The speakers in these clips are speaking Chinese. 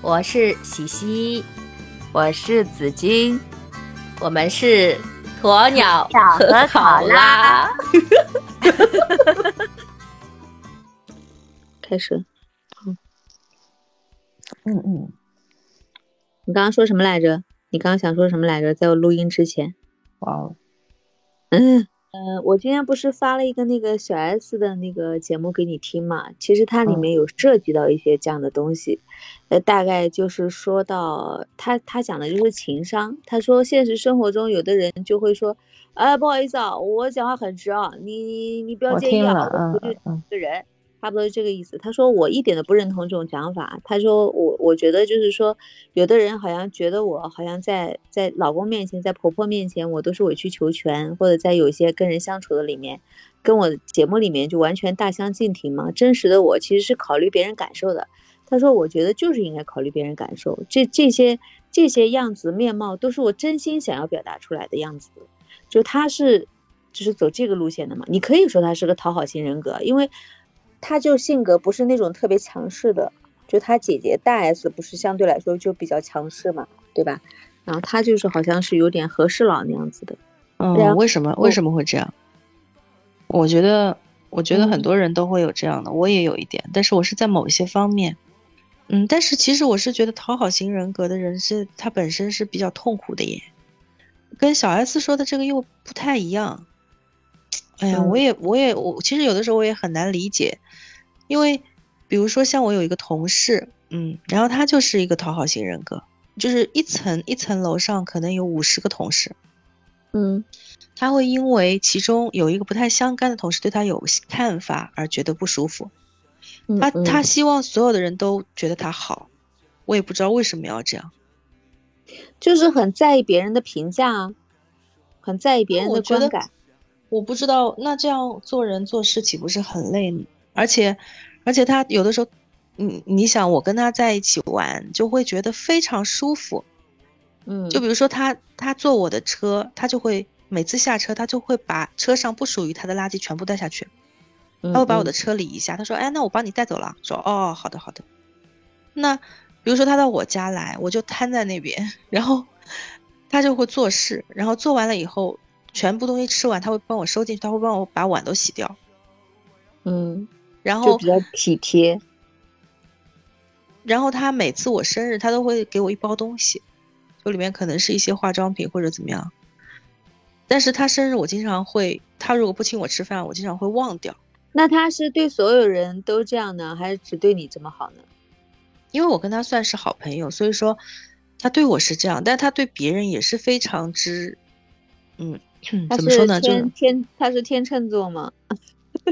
我是喜喜，我是紫金，我们是鸵鸟和考拉。开始，嗯嗯嗯，你刚刚说什么来着？你刚刚想说什么来着？在我录音之前，哇哦，嗯。嗯，我今天不是发了一个那个小 S 的那个节目给你听嘛？其实它里面有涉及到一些这样的东西，呃，大概就是说到他他讲的就是情商。他说现实生活中有的人就会说，哎，不好意思啊，我讲话很直啊，你你你不要介意啊，我就一个人。差不多是这个意思。他说我一点都不认同这种讲法。他说我我觉得就是说，有的人好像觉得我好像在在老公面前，在婆婆面前，我都是委曲求全，或者在有一些跟人相处的里面，跟我节目里面就完全大相径庭嘛。真实的我其实是考虑别人感受的。他说我觉得就是应该考虑别人感受，这这些这些样子面貌都是我真心想要表达出来的样子。就他是就是走这个路线的嘛。你可以说他是个讨好型人格，因为。他就性格不是那种特别强势的，就他姐姐大 S 不是相对来说就比较强势嘛，对吧？然后他就是好像是有点和事佬那样子的。嗯，为什么为什么会这样？我觉得我觉得很多人都会有这样的，我也有一点，但是我是在某一些方面。嗯，但是其实我是觉得讨好型人格的人是他本身是比较痛苦的耶，跟小 S 说的这个又不太一样。哎呀，我也我也我其实有的时候我也很难理解，因为比如说像我有一个同事，嗯，然后他就是一个讨好型人格，就是一层一层楼上可能有五十个同事，嗯，他会因为其中有一个不太相干的同事对他有看法而觉得不舒服，他他希望所有的人都觉得他好，我也不知道为什么要这样，就是很在意别人的评价啊，很在意别人的观感。我不知道，那这样做人做事岂不是很累？而且，而且他有的时候，嗯，你想我跟他在一起玩，就会觉得非常舒服。嗯，就比如说他他坐我的车，他就会每次下车，他就会把车上不属于他的垃圾全部带下去，他会把我的车理一下。他说：“哎，那我帮你带走了。”说：“哦，好的好的。”那比如说他到我家来，我就瘫在那边，然后他就会做事，然后做完了以后。全部东西吃完，他会帮我收进去，他会帮我把碗都洗掉。嗯，然后比较体贴。然后他每次我生日，他都会给我一包东西，就里面可能是一些化妆品或者怎么样。但是他生日，我经常会，他如果不请我吃饭，我经常会忘掉。那他是对所有人都这样呢，还是只对你这么好呢？因为我跟他算是好朋友，所以说他对我是这样，但他对别人也是非常之，嗯。怎么说呢？就天，他是天秤座吗？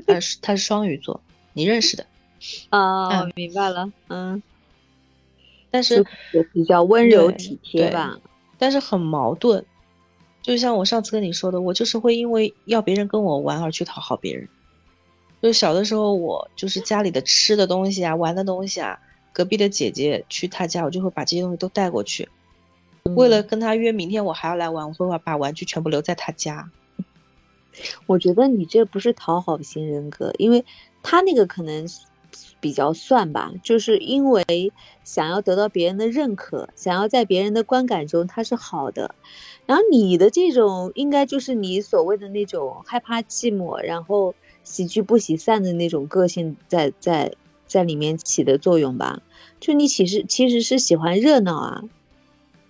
他是他是双鱼座，你认识的。啊，明白了。嗯，但是比较温柔体贴吧。但是很矛盾，就像我上次跟你说的，我就是会因为要别人跟我玩而去讨好别人。就小的时候，我就是家里的吃的东西啊、玩的东西啊，隔壁的姐姐去她家，我就会把这些东西都带过去。为了跟他约明天我还要来玩，我会把玩具全部留在他家。我觉得你这不是讨好型人格，因为他那个可能比较算吧，就是因为想要得到别人的认可，想要在别人的观感中他是好的。然后你的这种应该就是你所谓的那种害怕寂寞，然后喜剧不喜散的那种个性在在在里面起的作用吧？就你其实其实是喜欢热闹啊。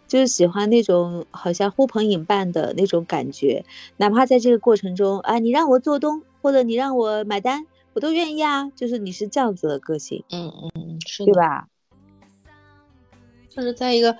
就是喜欢那种好像呼朋引伴的那种感觉，哪怕在这个过程中啊，你让我做东或者你让我买单，我都愿意啊。就是你是这样子的个性，嗯嗯嗯，是对吧？就是在一个，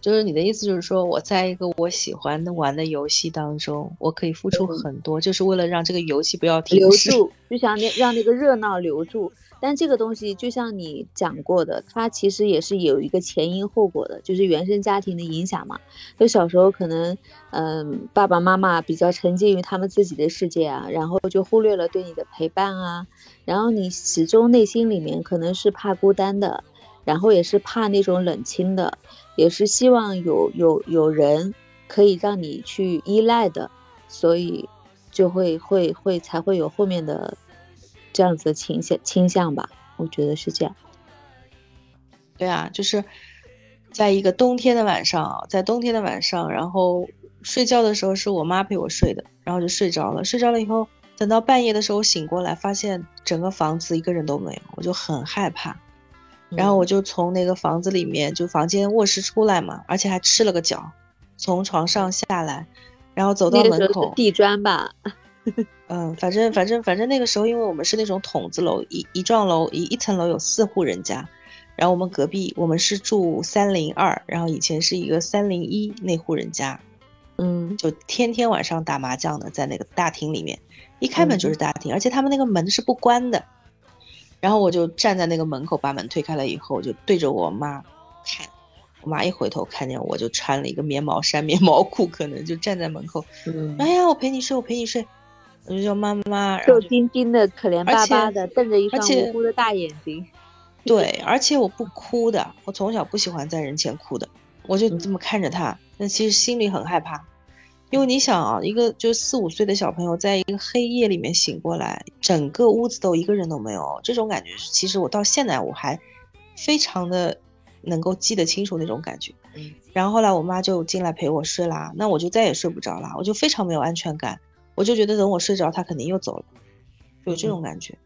就是你的意思就是说我在一个我喜欢的玩的游戏当中，我可以付出很多，就是为了让这个游戏不要停留住，就想那让那个热闹留住。但这个东西就像你讲过的，它其实也是有一个前因后果的，就是原生家庭的影响嘛。就小时候可能，嗯，爸爸妈妈比较沉浸于他们自己的世界啊，然后就忽略了对你的陪伴啊。然后你始终内心里面可能是怕孤单的，然后也是怕那种冷清的，也是希望有有有人可以让你去依赖的，所以就会会会才会有后面的。这样子的倾向倾向吧，我觉得是这样。对啊，就是在一个冬天的晚上，在冬天的晚上，然后睡觉的时候是我妈陪我睡的，然后就睡着了。睡着了以后，等到半夜的时候醒过来，发现整个房子一个人都没有，我就很害怕。然后我就从那个房子里面，就房间卧室出来嘛，而且还赤了个脚，从床上下来，然后走到门口。地砖吧？嗯，反正反正反正那个时候，因为我们是那种筒子楼，一一幢楼一一层楼有四户人家。然后我们隔壁，我们是住三零二，然后以前是一个三零一那户人家，嗯，就天天晚上打麻将的，在那个大厅里面，一开门就是大厅，而且他们那个门是不关的。然后我就站在那个门口，把门推开了以后，就对着我妈看，我妈一回头看见我就穿了一个棉毛衫、棉毛裤，可能就站在门口，嗯，哎呀，我陪你睡，我陪你睡，我就叫妈妈，瘦晶晶的，可怜巴巴的，瞪着一双无辜的大眼睛。对，而且我不哭的，我从小不喜欢在人前哭的，我就这么看着他，但其实心里很害怕，因为你想啊，一个就四五岁的小朋友，在一个黑夜里面醒过来，整个屋子都一个人都没有，这种感觉，其实我到现在我还非常的能够记得清楚那种感觉。然后后来我妈就进来陪我睡啦，那我就再也睡不着啦，我就非常没有安全感，我就觉得等我睡着，他肯定又走了，有这种感觉。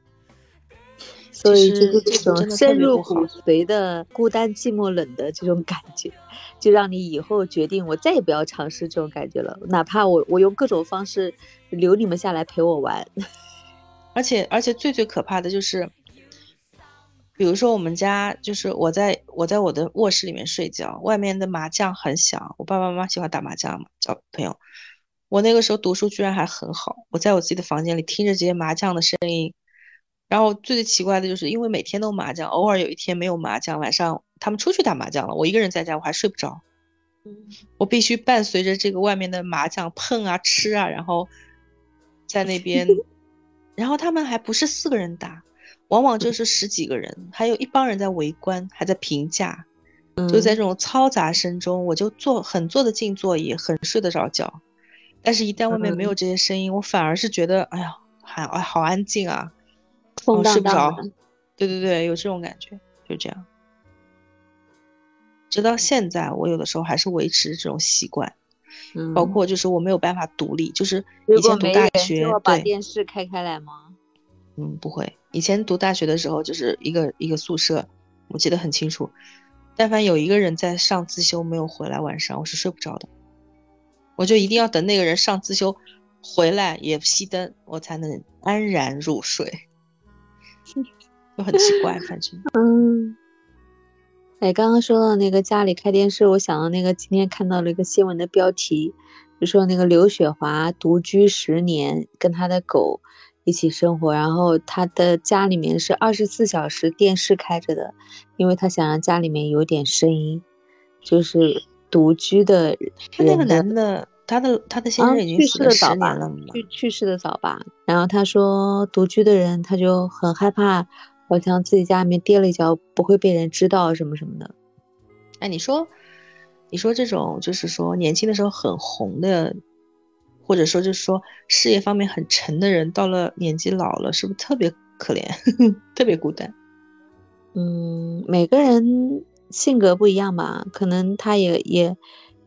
所以就是这种深入骨髓的孤单、寂寞、冷的这种感觉，就让你以后决定我再也不要尝试这种感觉了。哪怕我我用各种方式留你们下来陪我玩，而且而且最最可怕的就是，比如说我们家就是我在我在我的卧室里面睡觉，外面的麻将很响，我爸爸妈妈喜欢打麻将嘛，交朋友。我那个时候读书居然还很好，我在我自己的房间里听着这些麻将的声音。然后最最奇怪的就是，因为每天都麻将，偶尔有一天没有麻将，晚上他们出去打麻将了，我一个人在家，我还睡不着。我必须伴随着这个外面的麻将碰啊、吃啊，然后在那边，然后他们还不是四个人打，往往就是十几个人，还有一帮人在围观，还在评价。就在这种嘈杂声中，我就坐很坐得进作业，很睡得着觉。但是，一旦外面没有这些声音，我反而是觉得，哎呀，还哎好安静啊。睡不着，对对对，有这种感觉，就这样。直到现在，我有的时候还是维持这种习惯，嗯，包括就是我没有办法独立，就是以前读大学，把电视开开来吗？嗯，不会。以前读大学的时候，就是一个一个宿舍，我记得很清楚。但凡有一个人在上自修没有回来，晚上我是睡不着的，我就一定要等那个人上自修回来也熄灯，我才能安然入睡。就很奇怪，反正 嗯，哎，刚刚说到那个家里开电视，我想到那个今天看到了一个新闻的标题，就说那个刘雪华独居十年，跟他的狗一起生活，然后他的家里面是二十四小时电视开着的，因为他想让家里面有点声音，就是独居的他那个男的。他的他的先生已经去世的早吧，去去世的早吧。然后他说，独居的人他就很害怕，好像自己家里面跌了一跤不会被人知道什么什么的。哎，你说，你说这种就是说年轻的时候很红的，或者说就是说事业方面很沉的人，到了年纪老了，是不是特别可怜，特别孤单？嗯，每个人性格不一样吧，可能他也也。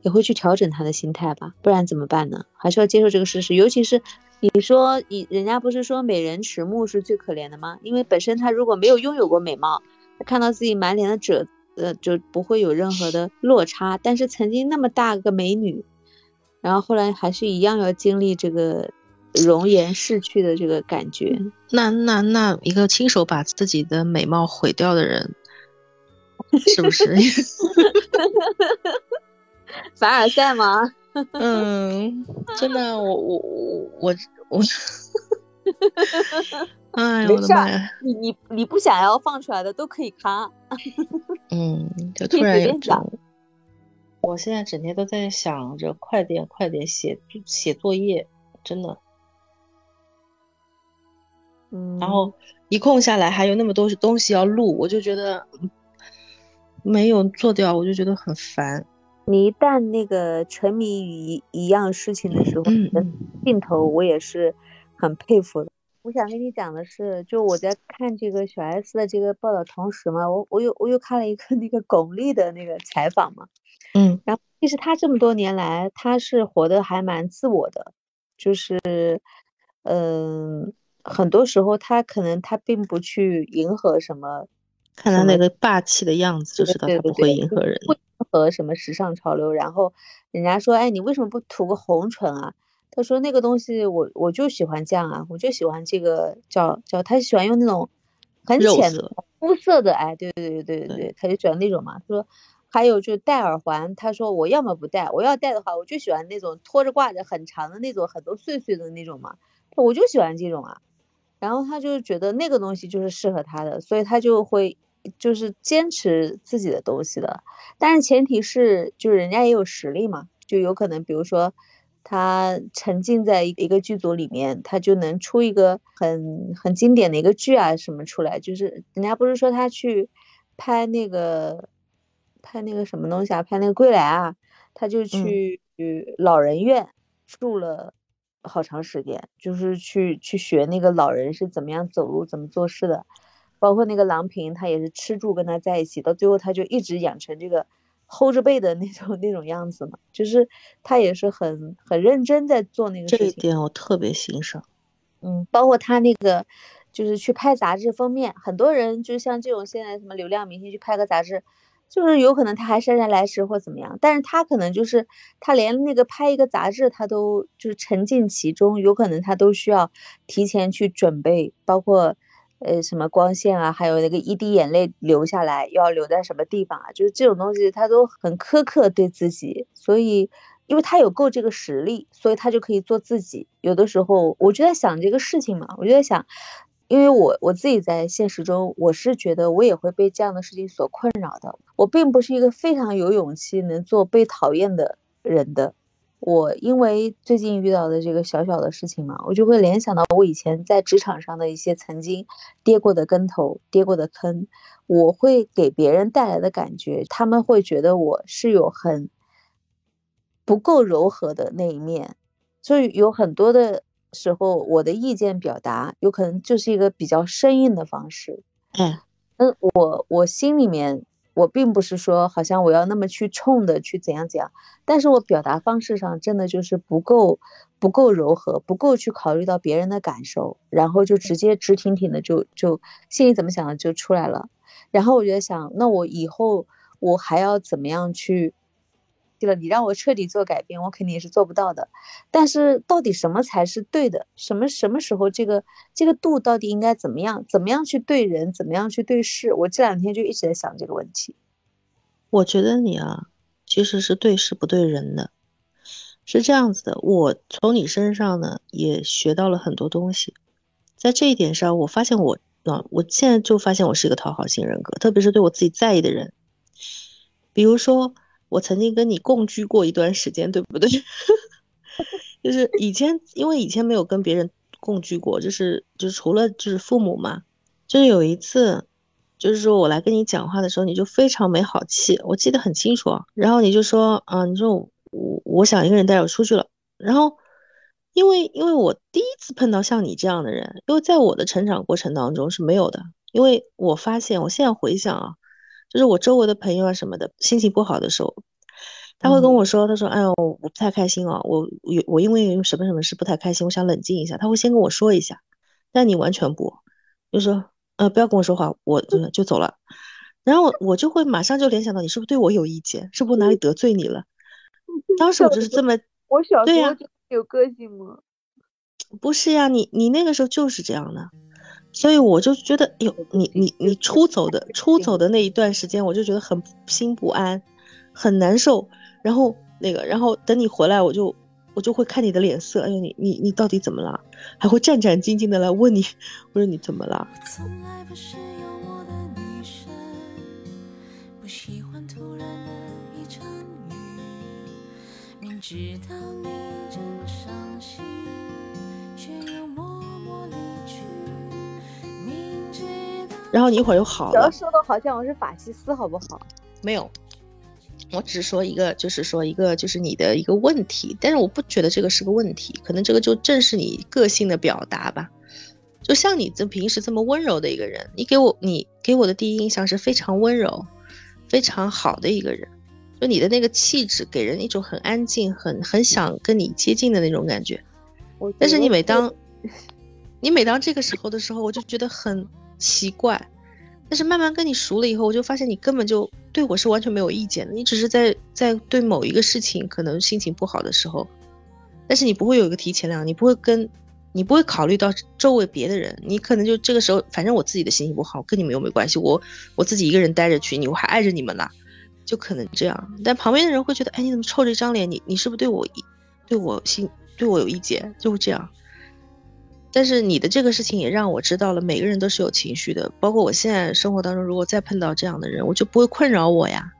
也会去调整他的心态吧，不然怎么办呢？还是要接受这个事实。尤其是你说你人家不是说美人迟暮是最可怜的吗？因为本身他如果没有拥有过美貌，他看到自己满脸的褶，呃，就不会有任何的落差。但是曾经那么大个美女，然后后来还是一样要经历这个容颜逝去的这个感觉。那那那一个亲手把自己的美貌毁掉的人，是不是？凡尔赛吗？嗯，真的，我我我我我，哎呀，我的妈呀！你你你不想要放出来的都可以卡。嗯，就突然有这种。我现在整天都在想着快点快点写写作业，真的。嗯。然后一空下来还有那么多东西要录，我就觉得没有做掉，我就觉得很烦。你一旦那个沉迷于一样事情的时候，镜头我也是很佩服的。我想跟你讲的是，就我在看这个小 S 的这个报道同时嘛，我我又我又看了一个 那个巩俐的那个采访嘛，嗯，然后其实她这么多年来，她是活得还蛮自我的，就是嗯，很多时候她可能她并不去迎合什么，看他那个霸气的样子，就知道他不会对迎合人。不迎合什么时尚潮流。然后人家说，哎，你为什么不涂个红唇啊？他说那个东西我我就喜欢这样啊，我就喜欢这个叫叫他喜欢用那种很浅的肤色的，哎，对对对对对对对，他就喜欢那种嘛。他说还有就是戴耳环，他说我要么不戴，我要戴的话，我就喜欢那种拖着挂着很长的那种很多碎碎的那种嘛，我就喜欢这种啊。然后他就觉得那个东西就是适合他的，所以他就会就是坚持自己的东西的。但是前提是就是人家也有实力嘛，就有可能比如说他沉浸在一一个剧组里面，他就能出一个很很经典的一个剧啊什么出来。就是人家不是说他去拍那个拍那个什么东西啊，拍那个《归来》啊，他就去老人院住了。好长时间，就是去去学那个老人是怎么样走路、怎么做事的，包括那个郎平，他也是吃住跟他在一起，到最后他就一直养成这个齁着背的那种那种样子嘛，就是他也是很很认真在做那个事情这一。点我特别欣赏。嗯，包括他那个就是去拍杂志封面，很多人就像这种现在什么流量明星去拍个杂志。就是有可能他还姗姗来迟或怎么样，但是他可能就是他连那个拍一个杂志他都就是沉浸其中，有可能他都需要提前去准备，包括呃什么光线啊，还有那个一滴眼泪流下来要留在什么地方啊，就是这种东西他都很苛刻对自己，所以因为他有够这个实力，所以他就可以做自己。有的时候我就在想这个事情嘛，我就在想。因为我我自己在现实中，我是觉得我也会被这样的事情所困扰的。我并不是一个非常有勇气能做被讨厌的人的。我因为最近遇到的这个小小的事情嘛，我就会联想到我以前在职场上的一些曾经跌过的跟头、跌过的坑。我会给别人带来的感觉，他们会觉得我是有很不够柔和的那一面，所以有很多的。时候，我的意见表达有可能就是一个比较生硬的方式。嗯，嗯，我我心里面我并不是说好像我要那么去冲的去怎样怎样，但是我表达方式上真的就是不够不够柔和，不够去考虑到别人的感受，然后就直接直挺挺的就就心里怎么想的就出来了。然后我就在想，那我以后我还要怎么样去？对了，你让我彻底做改变，我肯定也是做不到的。但是到底什么才是对的？什么什么时候这个这个度到底应该怎么样？怎么样去对人？怎么样去对事？我这两天就一直在想这个问题。我觉得你啊，其实是对事不对人的，是这样子的。我从你身上呢也学到了很多东西，在这一点上，我发现我啊，我现在就发现我是一个讨好型人格，特别是对我自己在意的人，比如说。我曾经跟你共居过一段时间，对不对？就是以前，因为以前没有跟别人共居过，就是就是除了就是父母嘛。就是有一次，就是说我来跟你讲话的时候，你就非常没好气，我记得很清楚啊。然后你就说，啊，你说我我想一个人带我出去了。然后，因为因为我第一次碰到像你这样的人，因为在我的成长过程当中是没有的。因为我发现，我现在回想啊。就是我周围的朋友啊什么的，心情不好的时候，他会跟我说：“他说，哎呦，我不太开心啊，我我我因为什么什么事不太开心，我想冷静一下。”他会先跟我说一下，但你完全不，就说：“呃，不要跟我说话，我就就走了。”然后我就会马上就联想到你是不是对我有意见，是不是哪里得罪你了？当时我就是这么，我小时候有个性吗？不是呀，你你那个时候就是这样的。所以我就觉得，哟，你你你出走的出走的那一段时间，我就觉得很心不安，很难受。然后那个，然后等你回来，我就我就会看你的脸色，哎呦，你你你到底怎么了？还会战战兢兢的来问你，我说你怎么了？知道你正伤心，却又默默离去然后你一会儿又好了。不要说的好像我是法西斯，好不好？没有，我只是说一个，就是说一个，就是你的一个问题。但是我不觉得这个是个问题，可能这个就正是你个性的表达吧。就像你这平时这么温柔的一个人，你给我你给我的第一印象是非常温柔、非常好的一个人。就你的那个气质，给人一种很安静、很很想跟你接近的那种感觉。但是你每当，你每当这个时候的时候，我就觉得很奇怪。但是慢慢跟你熟了以后，我就发现你根本就对我是完全没有意见的。你只是在在对某一个事情可能心情不好的时候，但是你不会有一个提前量，你不会跟，你不会考虑到周围别的人。你可能就这个时候，反正我自己的心情不好，跟你们又没关系。我我自己一个人待着去，你我还爱着你们呢。就可能这样，但旁边的人会觉得，哎，你怎么臭着一张脸？你你是不是对我，对我心对我有意见？就会这样。但是你的这个事情也让我知道了，每个人都是有情绪的，包括我现在生活当中，如果再碰到这样的人，我就不会困扰我呀。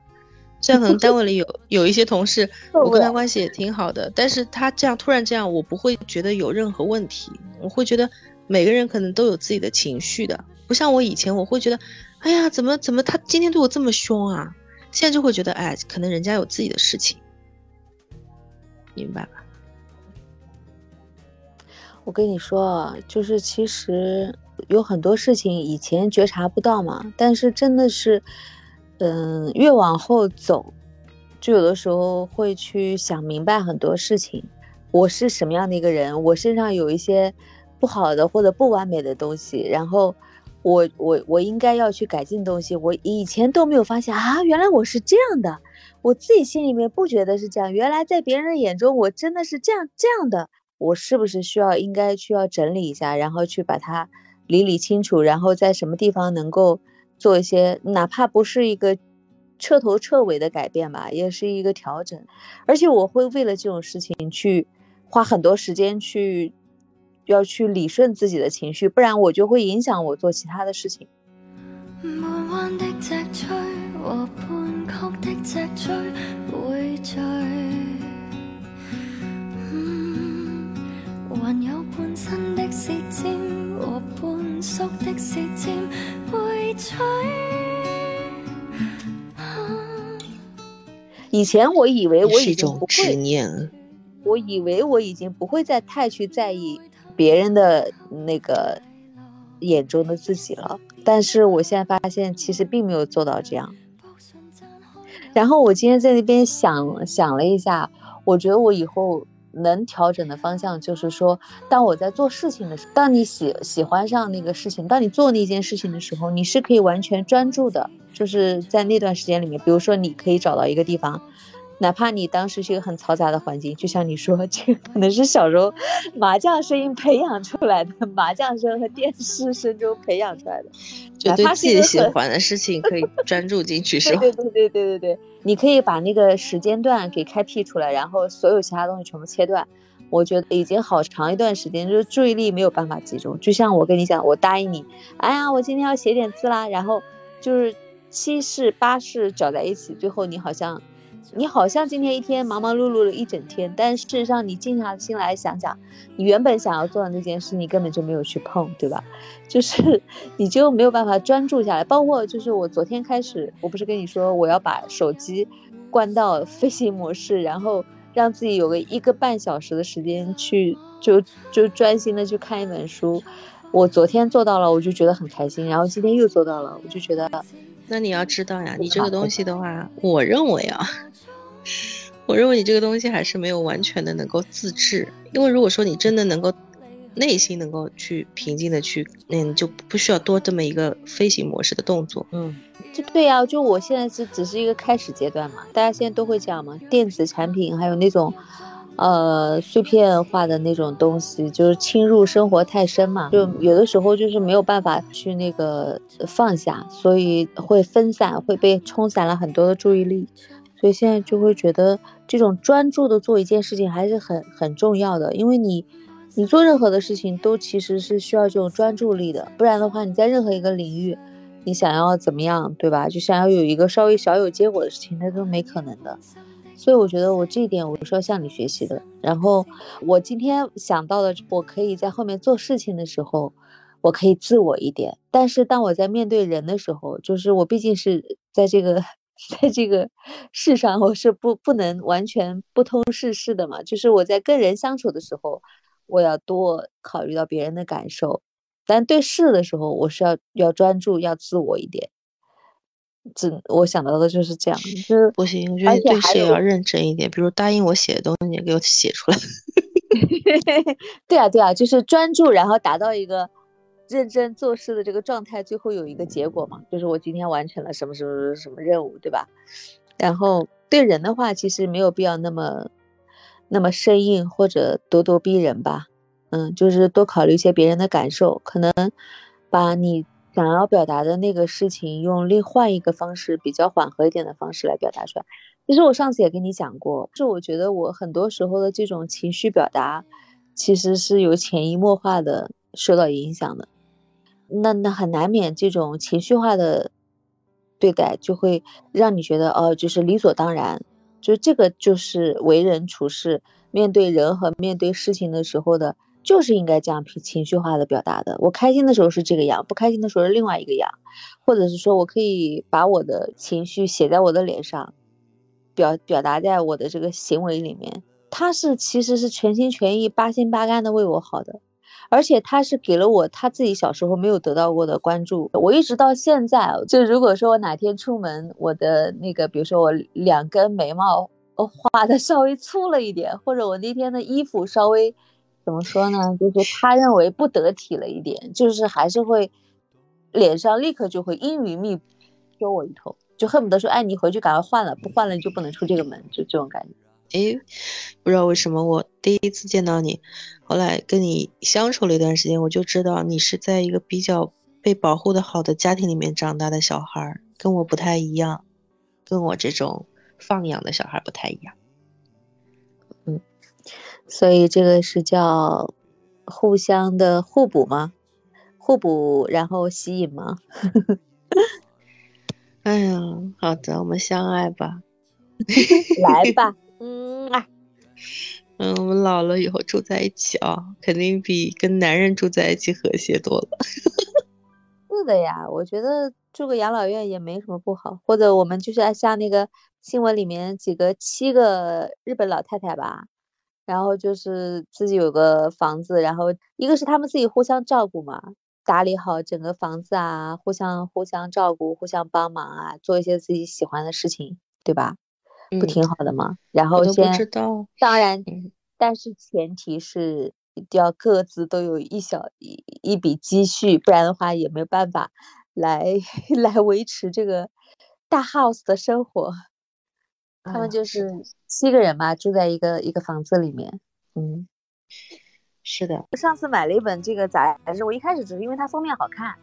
虽然可能单位里有 有一些同事，我跟他关系也挺好的，但是他这样突然这样，我不会觉得有任何问题。我会觉得每个人可能都有自己的情绪的，不像我以前，我会觉得，哎呀，怎么怎么他今天对我这么凶啊？现在就会觉得，哎，可能人家有自己的事情，明白吧？我跟你说，就是其实有很多事情以前觉察不到嘛，但是真的是，嗯，越往后走，就有的时候会去想明白很多事情。我是什么样的一个人？我身上有一些不好的或者不完美的东西，然后。我我我应该要去改进东西，我以前都没有发现啊，原来我是这样的，我自己心里面不觉得是这样，原来在别人的眼中我真的是这样这样的，我是不是需要应该需要整理一下，然后去把它理理清楚，然后在什么地方能够做一些，哪怕不是一个彻头彻尾的改变吧，也是一个调整，而且我会为了这种事情去花很多时间去。要去理顺自己的情绪，不然我就会影响我做其他的事情。以前我以为我已经不会，我以为我已经不会再太去在意。别人的那个眼中的自己了，但是我现在发现其实并没有做到这样。然后我今天在那边想想了一下，我觉得我以后能调整的方向就是说，当我在做事情的时候，当你喜喜欢上那个事情，当你做那件事情的时候，你是可以完全专注的，就是在那段时间里面，比如说你可以找到一个地方。哪怕你当时是一个很嘈杂的环境，就像你说，这个可能是小时候麻将声音培养出来的，麻将声和电视声中培养出来的。就对自己喜欢的事情可以专注进去，是吧？对对对对对对，你可以把那个时间段给开辟出来，然后所有其他东西全部切断。我觉得已经好长一段时间，就是注意力没有办法集中。就像我跟你讲，我答应你，哎呀，我今天要写点字啦，然后就是七事八事搅在一起，最后你好像。你好像今天一天忙忙碌碌了一整天，但事实上你静下心来想想，你原本想要做的那件事，你根本就没有去碰，对吧？就是你就没有办法专注下来。包括就是我昨天开始，我不是跟你说我要把手机关到 飞行模式，然后让自己有个一个半小时的时间去就就专心的去看一本书。我昨天做到了，我就觉得很开心，然后今天又做到了，我就觉得。那你要知道呀，你这个东西的话，我认为啊，我认为你这个东西还是没有完全的能够自制，因为如果说你真的能够内心能够去平静的去，嗯，就不需要多这么一个飞行模式的动作。嗯，就对呀，就我现在是只是一个开始阶段嘛，大家现在都会这样嘛，电子产品还有那种。呃，碎片化的那种东西，就是侵入生活太深嘛，就有的时候就是没有办法去那个放下，所以会分散，会被冲散了很多的注意力，所以现在就会觉得这种专注的做一件事情还是很很重要的，因为你，你做任何的事情都其实是需要这种专注力的，不然的话你在任何一个领域，你想要怎么样，对吧？就想要有一个稍微小有结果的事情，那都没可能的。所以我觉得我这一点我是要向你学习的。然后我今天想到的，我可以在后面做事情的时候，我可以自我一点。但是当我在面对人的时候，就是我毕竟是在这个 在这个世上，我是不不能完全不通世事的嘛。就是我在跟人相处的时候，我要多考虑到别人的感受。但对事的时候，我是要要专注，要自我一点。这我想到的就是这样，就是不行，我觉得对事也要认真一点。比如答应我写的东西，给我写出来。对啊，对啊，就是专注，然后达到一个认真做事的这个状态，最后有一个结果嘛，就是我今天完成了什么什么什么任务，对吧？然后对人的话，其实没有必要那么那么生硬或者咄咄逼人吧。嗯，就是多考虑一些别人的感受，可能把你想要表达的那个事情，用另换一个方式，比较缓和一点的方式来表达出来。其实我上次也跟你讲过，是我觉得我很多时候的这种情绪表达，其实是有潜移默化的受到影响的。那那很难免这种情绪化的对待，就会让你觉得哦，就是理所当然，就这个就是为人处事，面对人和面对事情的时候的。就是应该这样情绪化的表达的。我开心的时候是这个样，不开心的时候是另外一个样，或者是说我可以把我的情绪写在我的脸上，表表达在我的这个行为里面。他是其实是全心全意、八心八肝的为我好的，而且他是给了我他自己小时候没有得到过的关注。我一直到现在，就如果说我哪天出门，我的那个，比如说我两根眉毛画的稍微粗了一点，或者我那天的衣服稍微。怎么说呢？就是他认为不得体了一点，就是还是会脸上立刻就会阴云密布，说我一通，就恨不得说，哎，你回去赶快换了，不换了你就不能出这个门，就这种感觉。哎，不知道为什么我第一次见到你，后来跟你相处了一段时间，我就知道你是在一个比较被保护的好的家庭里面长大的小孩，跟我不太一样，跟我这种放养的小孩不太一样。所以这个是叫互相的互补吗？互补然后吸引吗？哎呀，好的，我们相爱吧，来吧，嗯啊，嗯，我们老了以后住在一起啊，肯定比跟男人住在一起和谐多了。是的呀，我觉得住个养老院也没什么不好，或者我们就是像那个新闻里面几个七个日本老太太吧。然后就是自己有个房子，然后一个是他们自己互相照顾嘛，打理好整个房子啊，互相互相照顾，互相帮忙啊，做一些自己喜欢的事情，对吧？不挺好的吗？然后先当然，但是前提是一定要各自都有一小一一笔积蓄，不然的话也没有办法来 来维持这个大 house 的生活。他们就是七个人嘛，住在一个一个房子里面。嗯，是的。上次买了一本这个杂志，我一开始只是因为它封面好看，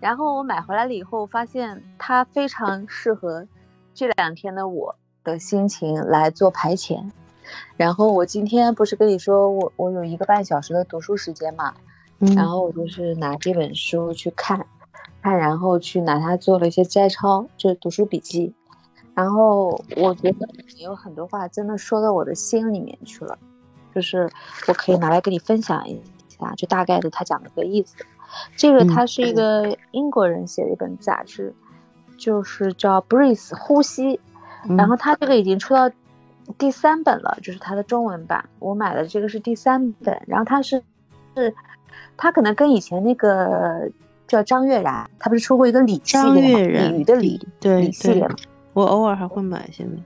然后我买回来了以后，发现它非常适合这两天的我的心情来做排遣。然后我今天不是跟你说我我有一个半小时的读书时间嘛，然后我就是拿这本书去看，看然后去拿它做了一些摘抄，就是读书笔记。然后我觉得有很多话真的说到我的心里面去了，就是我可以拿来跟你分享一下，就大概的他讲的个意思。这个他是一个英国人写的一本杂志，就是叫《Breathe》呼吸。然后他这个已经出到第三本了，就是他的中文版。我买的这个是第三本。然后他是是，他可能跟以前那个叫张悦然，他不是出过一个李系列吗？鲤鱼的鲤，对李系列嘛。我偶尔还会买，现在。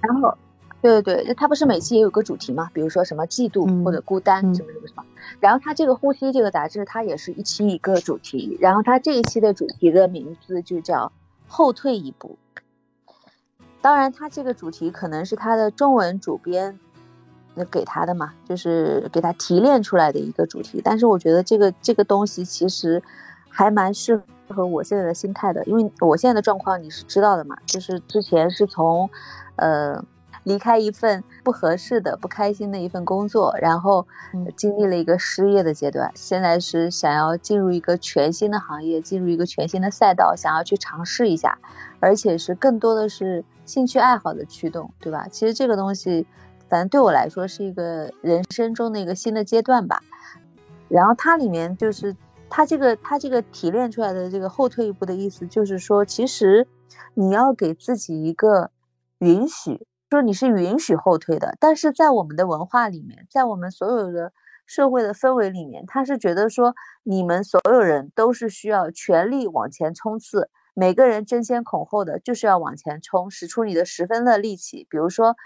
然后，对对对，它不是每期也有个主题吗？比如说什么嫉妒或者孤单什么什么什么。然后它这个呼吸这个杂志，它也是一期一个主题。然后它这一期的主题的名字就叫后退一步。当然，它这个主题可能是它的中文主编那给他的嘛，就是给他提炼出来的一个主题。但是我觉得这个这个东西其实还蛮适合。和我现在的心态的，因为我现在的状况你是知道的嘛，就是之前是从，呃，离开一份不合适的、不开心的一份工作，然后经历了一个失业的阶段，现在是想要进入一个全新的行业，进入一个全新的赛道，想要去尝试一下，而且是更多的是兴趣爱好的驱动，对吧？其实这个东西，反正对我来说是一个人生中的一个新的阶段吧，然后它里面就是。他这个他这个提炼出来的这个后退一步的意思，就是说，其实你要给自己一个允许，说你是允许后退的。但是在我们的文化里面，在我们所有的社会的氛围里面，他是觉得说你们所有人都是需要全力往前冲刺，每个人争先恐后的就是要往前冲，使出你的十分的力气。比如说，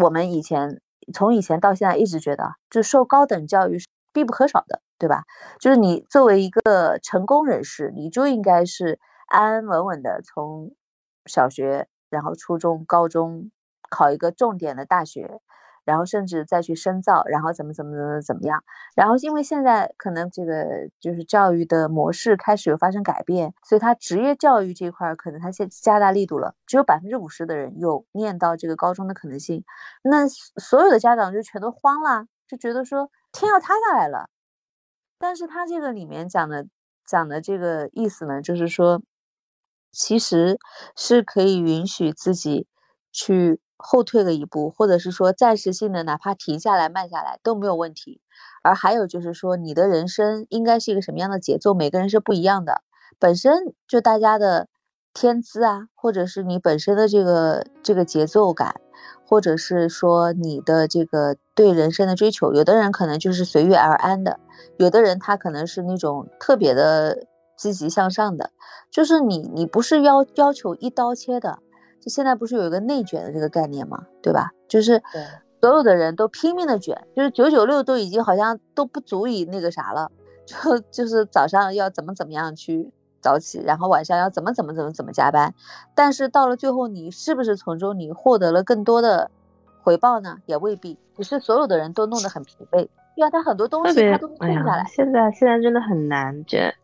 我们以前从以前到现在一直觉得，就受高等教育必不可少的，对吧？就是你作为一个成功人士，你就应该是安安稳稳的从小学，然后初中、高中。考一个重点的大学，然后甚至再去深造，然后怎么怎么怎么怎么样？然后因为现在可能这个就是教育的模式开始有发生改变，所以他职业教育这块可能他现加大力度了，只有百分之五十的人有念到这个高中的可能性。那所有的家长就全都慌了，就觉得说天要塌下来了。但是他这个里面讲的讲的这个意思呢，就是说其实是可以允许自己去。后退了一步，或者是说暂时性的，哪怕停下来、慢下来都没有问题。而还有就是说，你的人生应该是一个什么样的节奏？每个人是不一样的。本身就大家的天资啊，或者是你本身的这个这个节奏感，或者是说你的这个对人生的追求，有的人可能就是随遇而安的，有的人他可能是那种特别的积极向上的，就是你你不是要要求一刀切的。就现在不是有一个内卷的这个概念吗？对吧？就是所有的人都拼命的卷，就是九九六都已经好像都不足以那个啥了，就就是早上要怎么怎么样去早起，然后晚上要怎么怎么怎么怎么加班，但是到了最后，你是不是从中你获得了更多的回报呢？也未必。只是所有的人都弄得很疲惫，因为他很多东西他都空下来。现在现在真的很难，这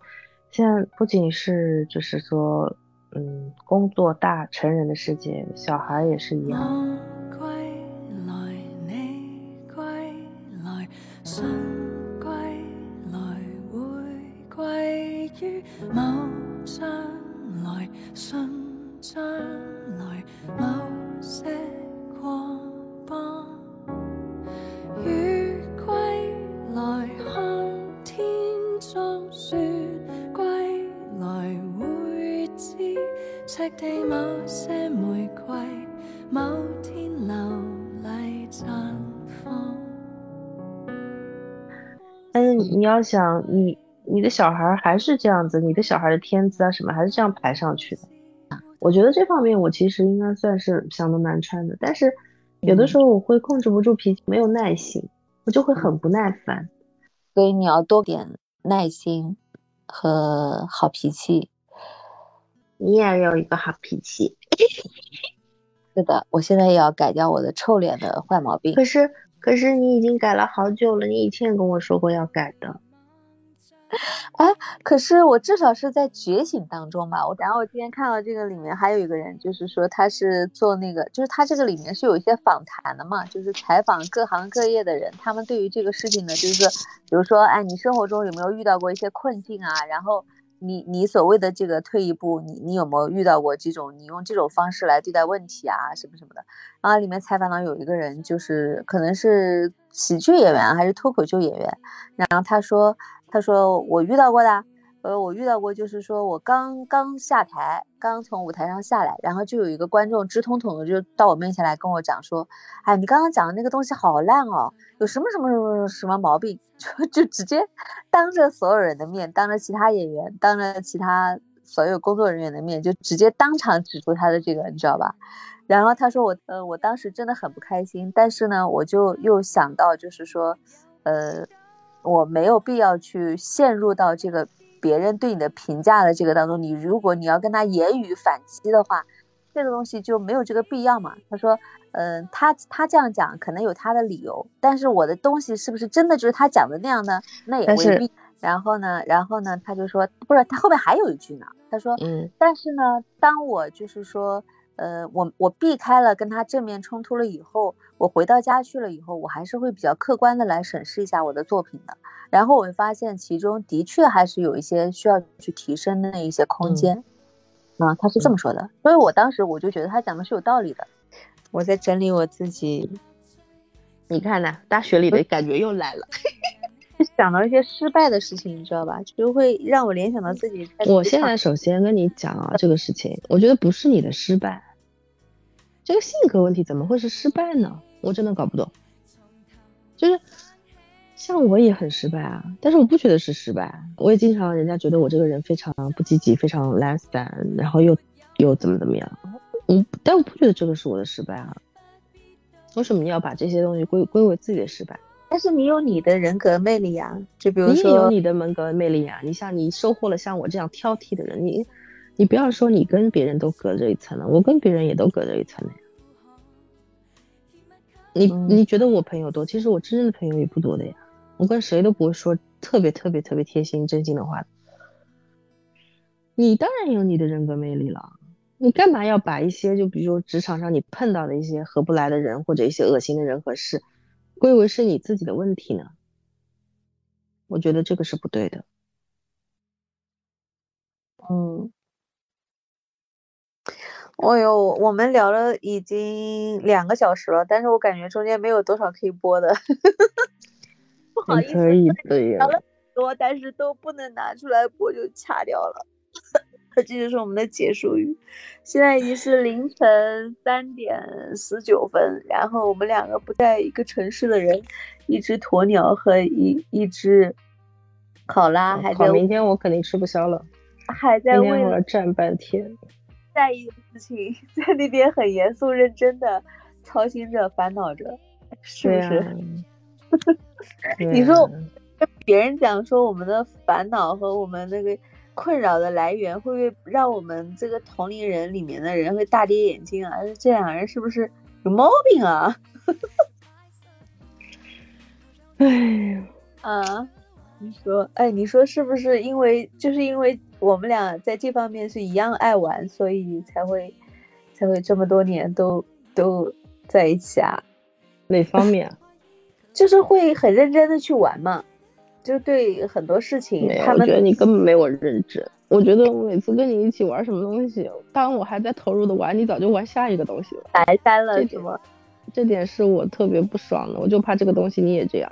现在不仅是就是说。嗯，工作大成人的世界，小孩也是一样。归于某将来信至将来某些过往雨季来看天中雪季来回知赤地某些玫瑰某天流丽绽放但是你要想你你的小孩还是这样子，你的小孩的天资啊什么还是这样排上去的。我觉得这方面我其实应该算是想的蛮穿的，但是有的时候我会控制不住脾气，没有耐心，我就会很不耐烦。所以你要多点耐心和好脾气。你也有一个好脾气，是的，我现在也要改掉我的臭脸的坏毛病。可是，可是你已经改了好久了，你以前跟我说过要改的。哎，可是我至少是在觉醒当中吧。我然后我今天看到这个里面还有一个人，就是说他是做那个，就是他这个里面是有一些访谈的嘛，就是采访各行各业的人，他们对于这个事情呢，就是比如说，哎，你生活中有没有遇到过一些困境啊？然后。你你所谓的这个退一步，你你有没有遇到过这种你用这种方式来对待问题啊什么什么的？然后里面采访到有一个人，就是可能是喜剧演员还是脱口秀演员，然后他说他说我遇到过的。呃，我遇到过，就是说我刚刚下台，刚从舞台上下来，然后就有一个观众直通通的就到我面前来跟我讲说，哎，你刚刚讲的那个东西好烂哦，有什么什么什么什么毛病，就就直接当着所有人的面，当着其他演员，当着其他所有工作人员的面，就直接当场指出他的这个，你知道吧？然后他说我，呃，我当时真的很不开心，但是呢，我就又想到，就是说，呃，我没有必要去陷入到这个。别人对你的评价的这个当中，你如果你要跟他言语反击的话，这个东西就没有这个必要嘛。他说，嗯，他他这样讲可能有他的理由，但是我的东西是不是真的就是他讲的那样呢？那也未必。然后呢，然后呢，他就说，不是，他后面还有一句呢。他说，嗯，但是呢，当我就是说。呃，我我避开了跟他正面冲突了以后，我回到家去了以后，我还是会比较客观的来审视一下我的作品的。然后我会发现其中的确还是有一些需要去提升的一些空间。啊，他是这么说的，所以我当时我就觉得他讲的是有道理的。我在整理我自己，你看呢？大学里的感觉又来了，想到一些失败的事情，你知道吧？就会让我联想到自己。我现在首先跟你讲啊，这个事情，我觉得不是你的失败。这个性格问题怎么会是失败呢？我真的搞不懂。就是像我也很失败啊，但是我不觉得是失败，我也经常人家觉得我这个人非常不积极，非常懒散，然后又又怎么怎么样，嗯但我不觉得这个是我的失败啊。为什么你要把这些东西归归为自己的失败？但是你有你的人格魅力呀，就比如说你也有你的人格魅力呀。你像你收获了像我这样挑剔的人，你你不要说你跟别人都隔着一层了，我跟别人也都隔着一层的呀。你你觉得我朋友多，其实我真正的朋友也不多的呀。我跟谁都不会说特别特别特别贴心真心的话。你当然有你的人格魅力了，你干嘛要把一些就比如说职场上你碰到的一些合不来的人或者一些恶心的人和事，归为是你自己的问题呢？我觉得这个是不对的。嗯。哦呦，我们聊了已经两个小时了，但是我感觉中间没有多少可以播的，不好意思。聊了很多，但是都不能拿出来播，就掐掉了。这就是我们的结束语。现在已经是凌晨三点十九分，然后我们两个不在一个城市的人，一只鸵鸟和一一只考拉还在。明天我肯定吃不消了，还在为了站半天。在意的事情，在那边很严肃认真的操心着、烦恼着，是不是？你说跟别人讲说我们的烦恼和我们那个困扰的来源，会不会让我们这个同龄人里面的人会大跌眼镜啊？这两个人是不是有毛病啊？哎呀，啊，你说，哎，你说是不是因为就是因为？我们俩在这方面是一样爱玩，所以才会才会这么多年都都在一起啊。哪方面？就是会很认真的去玩嘛，就对很多事情。他们我觉得你根本没有认真。我觉得我每次跟你一起玩什么东西，当我还在投入的玩，你早就玩下一个东西了。白单了是吗？这点是我特别不爽的，我就怕这个东西你也这样。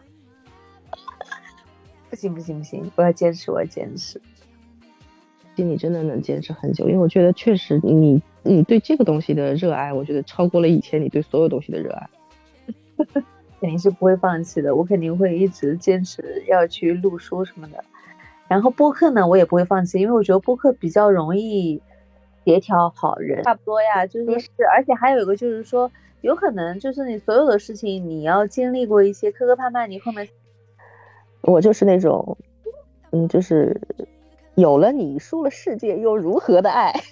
不行不行不行，我要坚持，我要坚持。你真的能坚持很久，因为我觉得确实你你对这个东西的热爱，我觉得超过了以前你对所有东西的热爱。肯定是不会放弃的，我肯定会一直坚持要去录书什么的。然后播客呢，我也不会放弃，因为我觉得播客比较容易协调好人。差不多呀，就是是，而且还有一个就是说，有可能就是你所有的事情，你要经历过一些磕磕绊绊，你后面。我就是那种，嗯，就是。有了你，输了世界又如何的爱？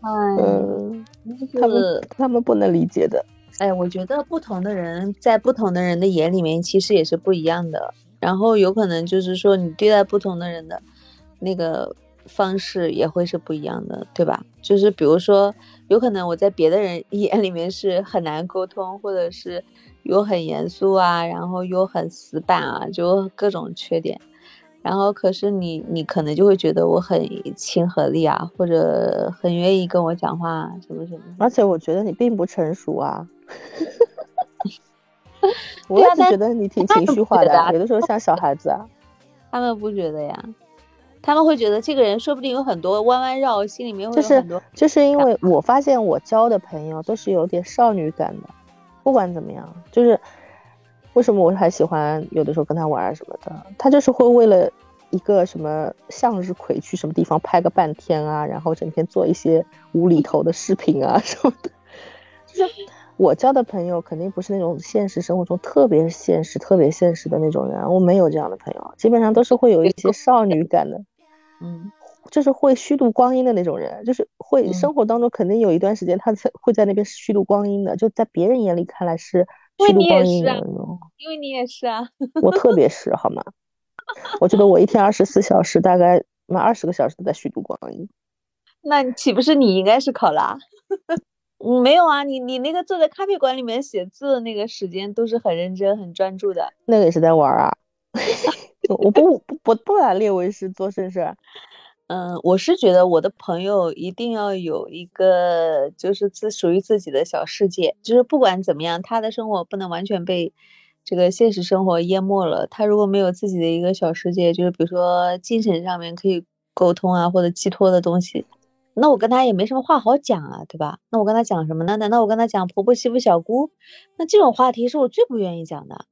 哎，他们他们不能理解的。哎，我觉得不同的人在不同的人的眼里面其实也是不一样的。然后有可能就是说你对待不同的人的那个方式也会是不一样的，对吧？就是比如说，有可能我在别的人眼里面是很难沟通，或者是。又很严肃啊，然后又很死板啊，就各种缺点。然后可是你，你可能就会觉得我很亲和力啊，或者很愿意跟我讲话什么什么。而且我觉得你并不成熟啊。我一直觉得你挺情绪化的，有的时候像小孩子啊。他们不觉得呀，他们会觉得这个人说不定有很多弯弯绕，心里面会有很多。就是因为我发现我交的朋友都是有点少女感的。不管怎么样，就是为什么我还喜欢有的时候跟他玩什么的，他就是会为了一个什么向日葵去什么地方拍个半天啊，然后整天做一些无厘头的视频啊什么的。就是我交的朋友肯定不是那种现实生活中特别现实、特别现实的那种人，我没有这样的朋友，基本上都是会有一些少女感的，嗯。就是会虚度光阴的那种人，就是会生活当中肯定有一段时间他才会在那边虚度光阴的，就在别人眼里看来是虚度光阴的那种。因为你也是啊，我特别是好吗？我觉得我一天二十四小时，大概那二十个小时都在虚度光阴。那岂不是你应该是考拉？嗯，没有啊，你你那个坐在咖啡馆里面写字的那个时间都是很认真、很专注的。那个也是在玩啊，我不不不不把列为是做正事。嗯，我是觉得我的朋友一定要有一个就是自属于自己的小世界，就是不管怎么样，他的生活不能完全被这个现实生活淹没了。他如果没有自己的一个小世界，就是比如说精神上面可以沟通啊或者寄托的东西，那我跟他也没什么话好讲啊，对吧？那我跟他讲什么呢？难道我跟他讲婆婆欺负小姑？那这种话题是我最不愿意讲的。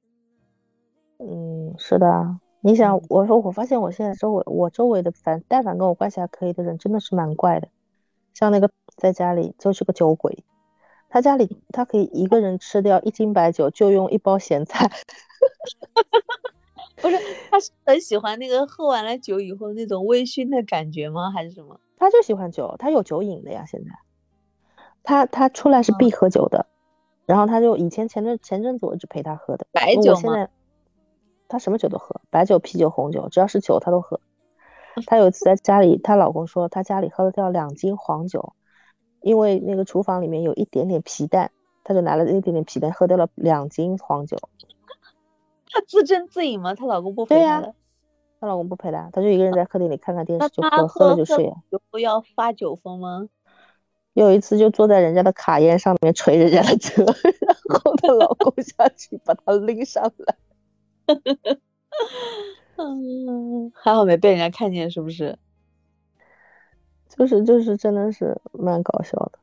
嗯，是的。你想，我说我发现我现在周围，我周围的凡但凡跟我关系还可以的人，真的是蛮怪的。像那个在家里就是个酒鬼，他家里他可以一个人吃掉一斤白酒，就用一包咸菜。不是，他是很喜欢那个喝完了酒以后那种微醺的感觉吗？还是什么？他就喜欢酒，他有酒瘾的呀。现在，他他出来是必喝酒的，然后他就以前前阵前阵子我一直陪他喝的白酒现在他什么酒都喝，白酒、啤酒、红酒，只要是酒她都喝。她有一次在家里，她老公说她家里喝了掉两斤黄酒，因为那个厨房里面有一点点皮蛋，她就拿了一点点皮蛋喝掉了两斤黄酒。她自斟自饮吗？她老公不陪她的。她老公不陪她，她就一个人在客厅里看看电视就喝，喝了就睡。有要发酒疯吗？有一次就坐在人家的卡宴上面捶人家的车，然后她老公下去把她拎上来。嗯，还好没被人家看见，是不是？就是就是，真的是蛮搞笑的。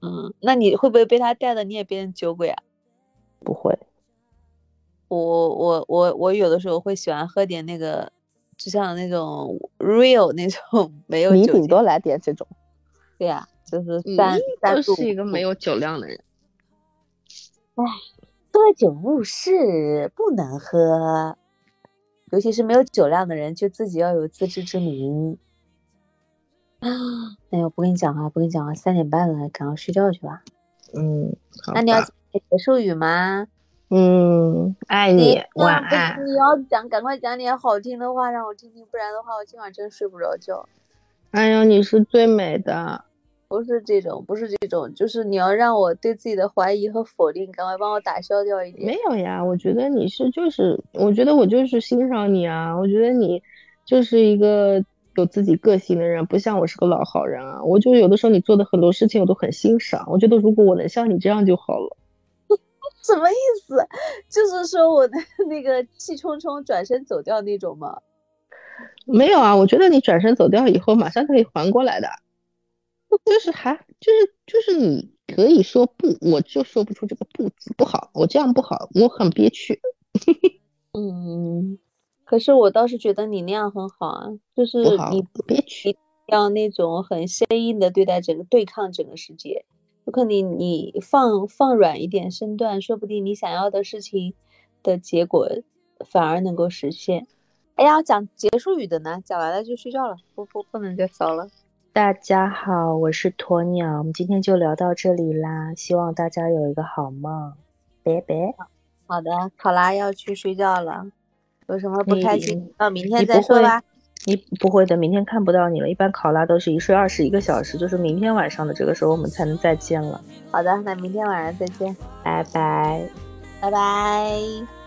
嗯，那你会不会被他带的？你也变成酒鬼啊？不会。我我我我有的时候会喜欢喝点那个，就像那种 real 那种没有。你顶多来点这种。对呀，就是三三是一个没有酒量的人。唉，喝酒误事，不能喝。尤其是没有酒量的人，就自己要有自知之明啊！哎呦，不跟你讲啊，不跟你讲啊，三点半了，赶快睡觉去吧。嗯，那你要结束语吗？嗯，爱你，晚安。你要讲，赶快讲点好听的话让我听听，不然的话我今晚真睡不着觉。哎呦，你是最美的。不是这种，不是这种，就是你要让我对自己的怀疑和否定，赶快帮我打消掉一点。没有呀，我觉得你是就是，我觉得我就是欣赏你啊，我觉得你就是一个有自己个性的人，不像我是个老好人啊。我就有的时候你做的很多事情我都很欣赏，我觉得如果我能像你这样就好了。什么意思？就是说我的 那个气冲冲转身走掉那种吗？没有啊，我觉得你转身走掉以后，马上可以还过来的。就是还就是就是你可以说不，我就说不出这个不字不好，我这样不好，我很憋屈。嗯，可是我倒是觉得你那样很好啊，就是你憋屈，要那种很生硬的对待整个对抗整个世界。有可能你放放软一点身段，说不定你想要的事情的结果反而能够实现。哎呀，讲结束语的呢，讲完了就睡觉了，不不不能再骚了。大家好，我是鸵鸟，我们今天就聊到这里啦，希望大家有一个好梦，拜拜。好的，考拉要去睡觉了，有什么不开心？到明天再说吧。你不会的，明天看不到你了。一般考拉都是一睡二十一个小时，就是明天晚上的这个时候我们才能再见了。好的，那明天晚上再见，拜拜，拜拜。